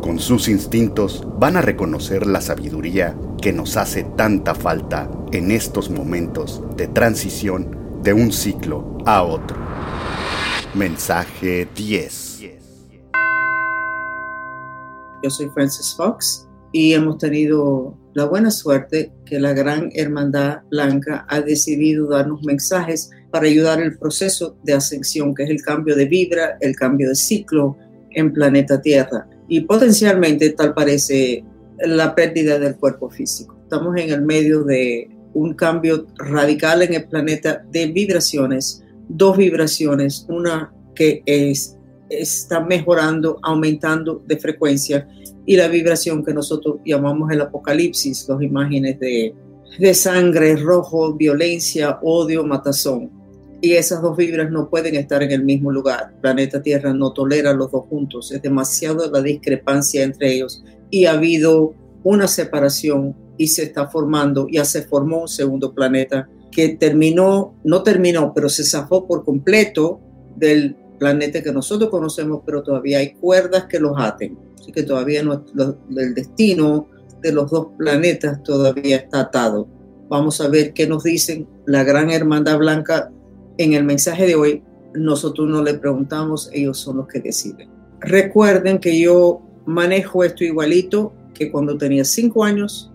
con sus instintos van a reconocer la sabiduría que nos hace tanta falta en estos momentos de transición de un ciclo a otro. Mensaje 10. Yo soy Francis Fox y hemos tenido la buena suerte que la Gran Hermandad Blanca ha decidido darnos mensajes para ayudar el proceso de ascensión, que es el cambio de vibra, el cambio de ciclo en planeta Tierra y potencialmente tal parece la pérdida del cuerpo físico. Estamos en el medio de un cambio radical en el planeta de vibraciones, dos vibraciones, una que es, está mejorando, aumentando de frecuencia y la vibración que nosotros llamamos el apocalipsis, las imágenes de, de sangre, rojo, violencia, odio, matazón y esas dos vibras no pueden estar en el mismo lugar. Planeta Tierra no tolera los dos juntos, es demasiado la discrepancia entre ellos y ha habido una separación y se está formando, ya se formó un segundo planeta que terminó, no terminó, pero se zafó por completo del planeta que nosotros conocemos, pero todavía hay cuerdas que los aten. Así que todavía no, el destino de los dos planetas todavía está atado. Vamos a ver qué nos dicen. La gran hermandad blanca en el mensaje de hoy, nosotros no le preguntamos, ellos son los que deciden. Recuerden que yo manejo esto igualito que cuando tenía cinco años,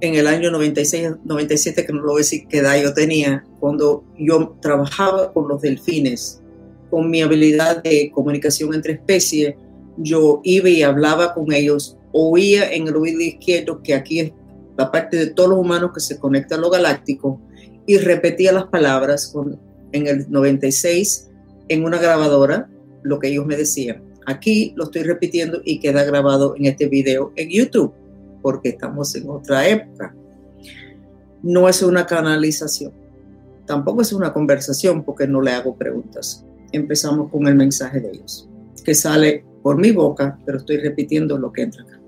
en el año 96, 97, que no lo voy a decir qué edad yo tenía, cuando yo trabajaba con los delfines, con mi habilidad de comunicación entre especies, yo iba y hablaba con ellos, oía en el oído izquierdo, que aquí es la parte de todos los humanos que se conecta a lo galáctico, y repetía las palabras con en el 96 en una grabadora lo que ellos me decían. Aquí lo estoy repitiendo y queda grabado en este video en YouTube, porque estamos en otra época. No es una canalización, tampoco es una conversación porque no le hago preguntas. Empezamos con el mensaje de ellos, que sale por mi boca, pero estoy repitiendo lo que entra acá.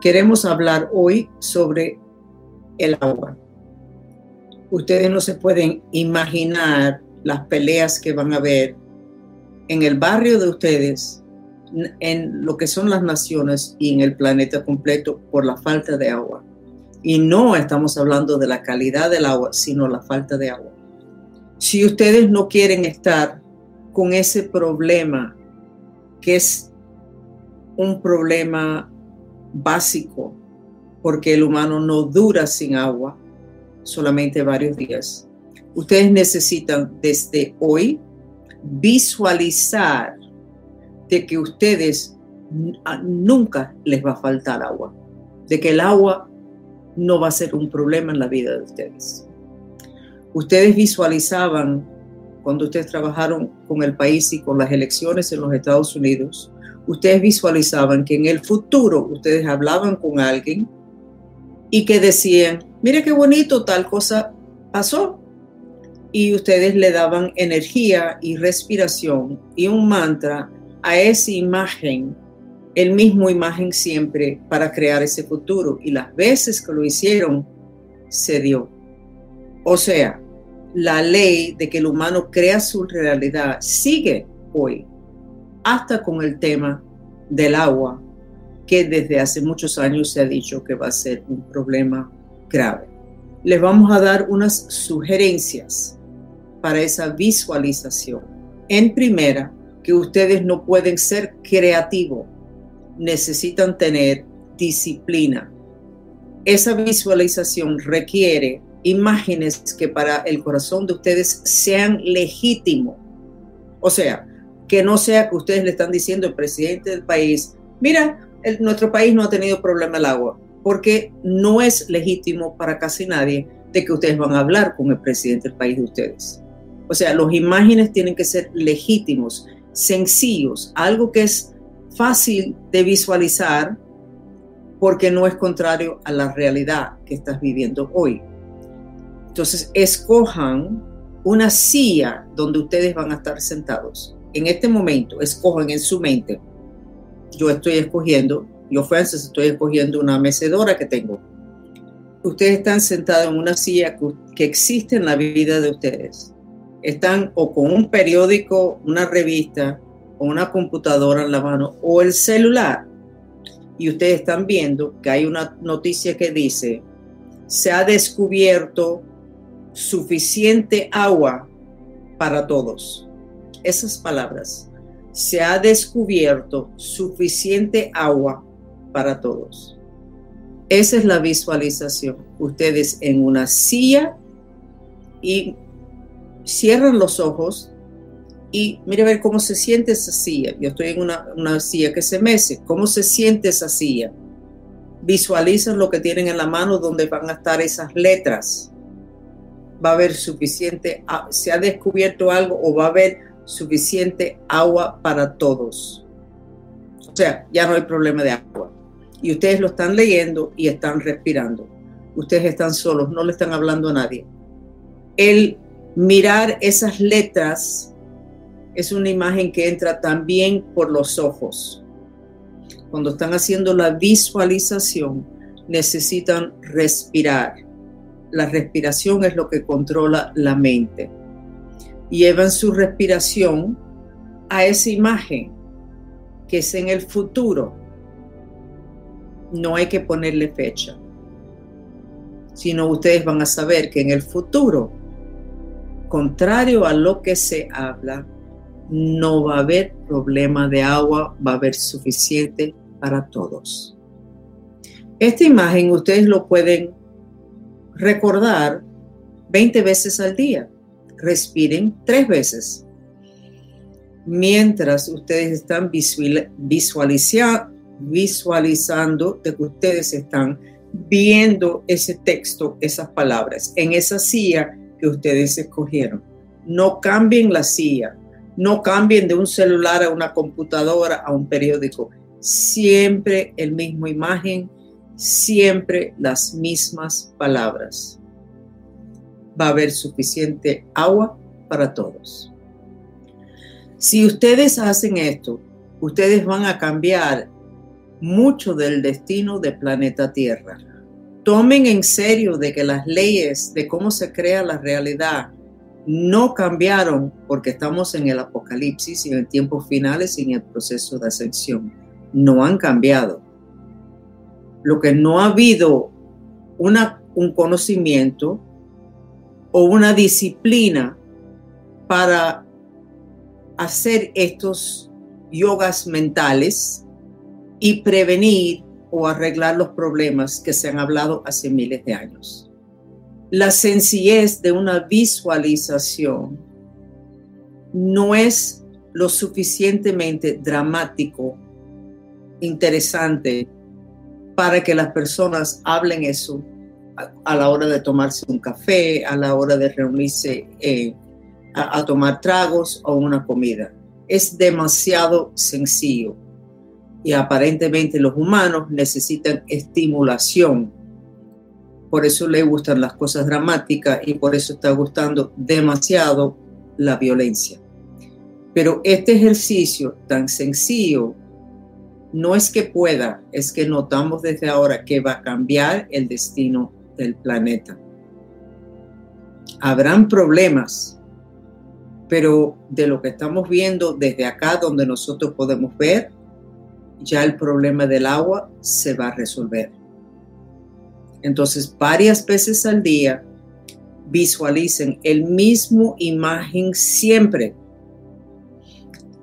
Queremos hablar hoy sobre el agua ustedes no se pueden imaginar las peleas que van a haber en el barrio de ustedes, en lo que son las naciones y en el planeta completo por la falta de agua. Y no estamos hablando de la calidad del agua, sino la falta de agua. Si ustedes no quieren estar con ese problema, que es un problema básico, porque el humano no dura sin agua, solamente varios días. Ustedes necesitan desde hoy visualizar de que ustedes nunca les va a faltar agua, de que el agua no va a ser un problema en la vida de ustedes. Ustedes visualizaban cuando ustedes trabajaron con el país y con las elecciones en los Estados Unidos, ustedes visualizaban que en el futuro ustedes hablaban con alguien y que decían, mire qué bonito, tal cosa pasó. Y ustedes le daban energía y respiración y un mantra a esa imagen, el mismo imagen siempre para crear ese futuro. Y las veces que lo hicieron, se dio. O sea, la ley de que el humano crea su realidad sigue hoy, hasta con el tema del agua que desde hace muchos años se ha dicho que va a ser un problema grave. Les vamos a dar unas sugerencias para esa visualización. En primera, que ustedes no pueden ser creativos, necesitan tener disciplina. Esa visualización requiere imágenes que para el corazón de ustedes sean legítimos. O sea, que no sea que ustedes le están diciendo al presidente del país, mira, nuestro país no ha tenido problema el agua, porque no es legítimo para casi nadie de que ustedes van a hablar con el presidente del país de ustedes. O sea, los imágenes tienen que ser legítimos, sencillos, algo que es fácil de visualizar porque no es contrario a la realidad que estás viviendo hoy. Entonces, escojan una silla donde ustedes van a estar sentados. En este momento, escojan en su mente. Yo estoy escogiendo, yo Francis estoy escogiendo una mecedora que tengo. Ustedes están sentados en una silla que existe en la vida de ustedes. Están o con un periódico, una revista, o una computadora en la mano o el celular. Y ustedes están viendo que hay una noticia que dice, se ha descubierto suficiente agua para todos. Esas palabras, se ha descubierto suficiente agua para todos. Esa es la visualización. Ustedes en una silla y cierran los ojos y mire a ver cómo se siente esa silla. Yo estoy en una, una silla que se mece. ¿Cómo se siente esa silla? Visualizan lo que tienen en la mano donde van a estar esas letras va a haber suficiente, se ha descubierto algo o va a haber suficiente agua para todos. O sea, ya no hay problema de agua. Y ustedes lo están leyendo y están respirando. Ustedes están solos, no le están hablando a nadie. El mirar esas letras es una imagen que entra también por los ojos. Cuando están haciendo la visualización, necesitan respirar la respiración es lo que controla la mente. Llevan su respiración a esa imagen que es en el futuro. No hay que ponerle fecha, sino ustedes van a saber que en el futuro, contrario a lo que se habla, no va a haber problema de agua, va a haber suficiente para todos. Esta imagen ustedes lo pueden recordar 20 veces al día. Respiren tres veces. Mientras ustedes están visualizando de que ustedes están viendo ese texto, esas palabras, en esa silla que ustedes escogieron. No cambien la silla, no cambien de un celular a una computadora, a un periódico. Siempre el mismo imagen, siempre las mismas palabras. Va a haber suficiente agua para todos. Si ustedes hacen esto, ustedes van a cambiar mucho del destino del planeta Tierra. Tomen en serio de que las leyes de cómo se crea la realidad no cambiaron porque estamos en el apocalipsis y en tiempos finales y en el proceso de ascensión. No han cambiado lo que no ha habido una, un conocimiento o una disciplina para hacer estos yogas mentales y prevenir o arreglar los problemas que se han hablado hace miles de años. La sencillez de una visualización no es lo suficientemente dramático, interesante para que las personas hablen eso a, la hora de tomarse un café, a la hora de reunirse eh, a, tomar tragos o una comida. Es demasiado sencillo y aparentemente los humanos necesitan estimulación. Por eso le gustan las cosas dramáticas y por eso está gustando demasiado la violencia. Pero este ejercicio tan sencillo no es que pueda, es que notamos desde ahora que va a cambiar el destino del planeta. Habrán problemas, pero de lo que estamos viendo desde acá donde nosotros podemos ver, ya el problema del agua se va a resolver. Entonces, varias veces al día, visualicen el mismo imagen siempre.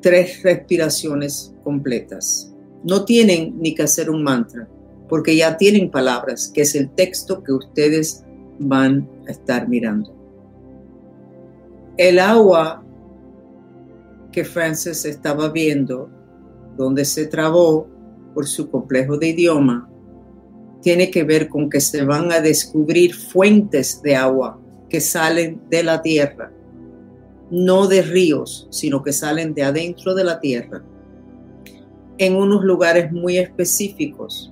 Tres respiraciones completas no tienen ni que hacer un mantra, porque ya tienen palabras, que es el texto que ustedes van a estar mirando. El agua que Francis estaba viendo, donde se trabó por su complejo de idioma, tiene que ver con que se van a descubrir fuentes de agua que salen de la tierra, no de ríos, sino que salen de adentro de la tierra en unos lugares muy específicos.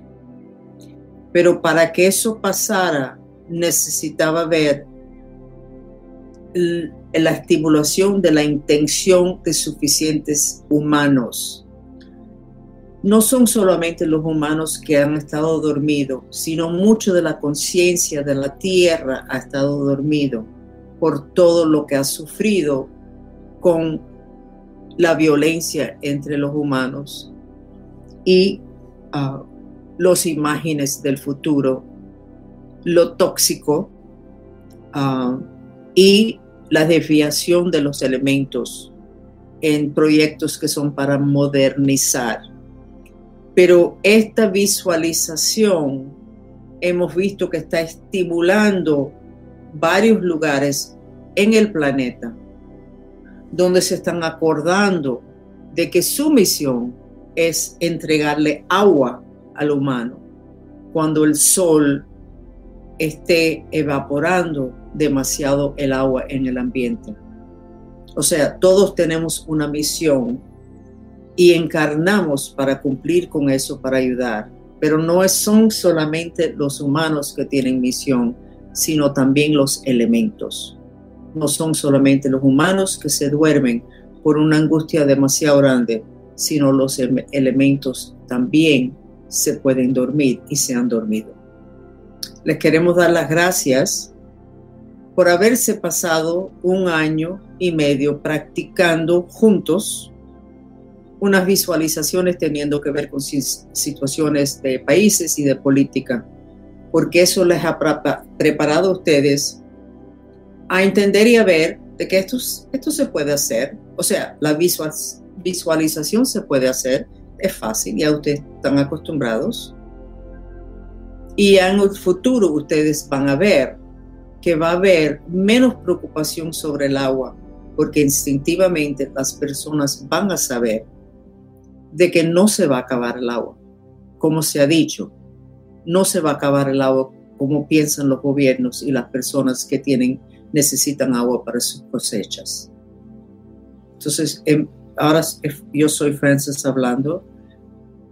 Pero para que eso pasara, necesitaba ver la estimulación de la intención de suficientes humanos. No son solamente los humanos que han estado dormidos, sino mucho de la conciencia de la tierra ha estado dormido por todo lo que ha sufrido con la violencia entre los humanos y uh, los imágenes del futuro, lo tóxico uh, y la desviación de los elementos en proyectos que son para modernizar. Pero esta visualización hemos visto que está estimulando varios lugares en el planeta donde se están acordando de que su misión es entregarle agua al humano cuando el sol esté evaporando demasiado el agua en el ambiente. O sea, todos tenemos una misión y encarnamos para cumplir con eso, para ayudar. Pero no son solamente los humanos que tienen misión, sino también los elementos. No son solamente los humanos que se duermen por una angustia demasiado grande, sino los elementos también se pueden dormir y se han dormido. Les queremos dar las gracias por haberse pasado un año y medio practicando juntos unas visualizaciones teniendo que ver con situaciones de países y de política, porque eso les ha preparado a ustedes a entender y a ver de que esto, esto se puede hacer. O sea, la visualización se puede hacer, es fácil, ya ustedes están acostumbrados. Y en el futuro ustedes van a ver que va a haber menos preocupación sobre el agua, porque instintivamente las personas van a saber de que no se va a acabar el agua. Como se ha dicho, no se va a acabar el agua como piensan los gobiernos y las personas que tienen necesitan agua para sus cosechas. Entonces, em, ahora yo soy Francis hablando,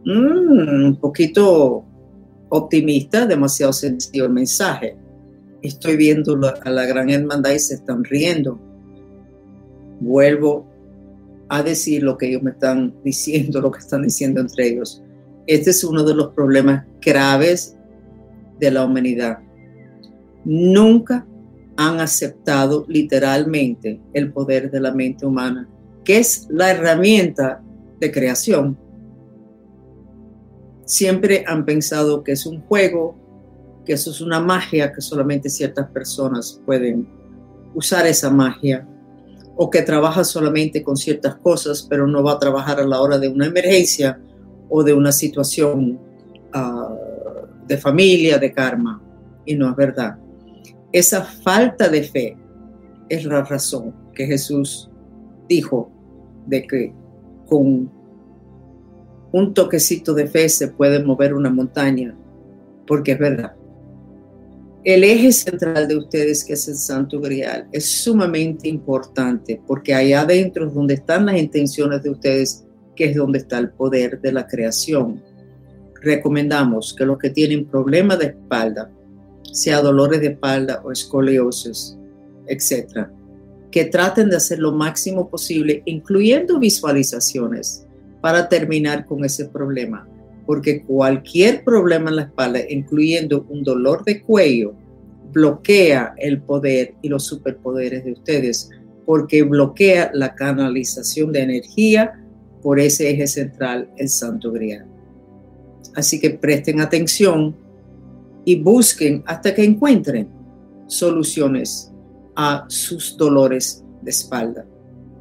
mm, un poquito optimista, demasiado sencillo el mensaje estoy viendo a la gran hermandad y se están riendo. Vuelvo a decir lo que ellos me están diciendo, lo que están diciendo entre ellos. Este es uno de los problemas graves de la humanidad. Nunca han aceptado literalmente el poder de la mente humana, que es la herramienta de creación. Siempre han pensado que es un juego, que eso es una magia que solamente ciertas personas pueden usar esa magia o que trabaja solamente con ciertas cosas, pero no va a trabajar a la hora de una emergencia o de una situación ah, de familia, de karma. Y no es verdad. Esa falta de fe es la razón que Jesús dijo de que con un toquecito de fe se puede mover una montaña, porque es verdad el eje central de ustedes, que es el Santo Grial, es sumamente importante porque allá adentro es donde están las intenciones de ustedes, que es donde está el poder de la creación. Recomendamos que los que tienen problemas de espalda, sea dolores de espalda o escoliosis, etcétera, que traten de hacer lo máximo posible, incluyendo visualizaciones, para terminar con ese problema porque cualquier problema en la espalda, incluyendo un dolor de cuello, bloquea el poder y los superpoderes de ustedes, porque bloquea la canalización de energía por ese eje central, el Santo Grial. Así que presten atención y busquen hasta que encuentren soluciones a sus dolores de espalda,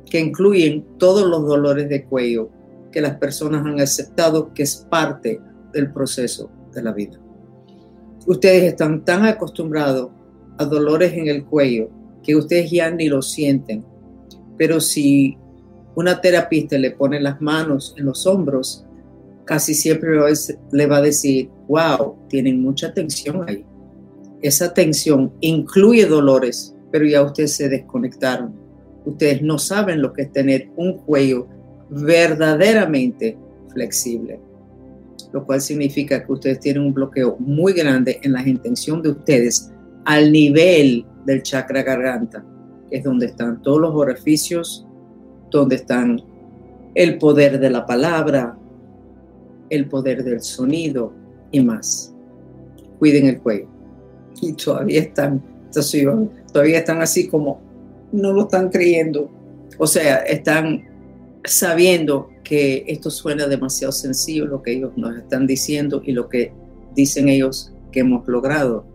que incluyen todos los dolores de cuello, que las personas han aceptado que es parte del proceso de la vida. Ustedes están tan acostumbrados a dolores en el cuello que ustedes ya ni lo sienten. Pero si una terapista le pone las manos en los hombros, casi siempre le va a decir, wow, tienen mucha tensión ahí. Esa tensión incluye dolores, pero ya ustedes se desconectaron. Ustedes no saben lo que es tener un cuello verdaderamente flexible, lo cual significa que ustedes tienen un bloqueo muy grande en la intención de ustedes al nivel del chakra garganta, que es donde están todos los orificios, donde están el poder de la palabra, el poder del sonido y más. Cuiden el cuello. Y todavía están, todavía están así como no lo están creyendo. O sea, están sabiendo que esto suena demasiado sencillo lo que ellos nos están diciendo y lo que dicen ellos que hemos logrado,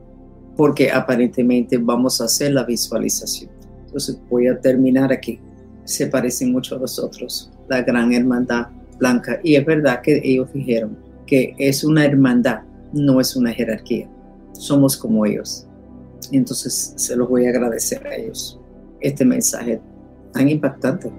porque aparentemente vamos a hacer la visualización. Entonces voy a terminar aquí. Se parecen mucho a nosotros, la gran hermandad blanca. Y es verdad que ellos dijeron que es una hermandad, no es una jerarquía. Somos como ellos. Entonces se los voy a agradecer a ellos este mensaje tan impactante.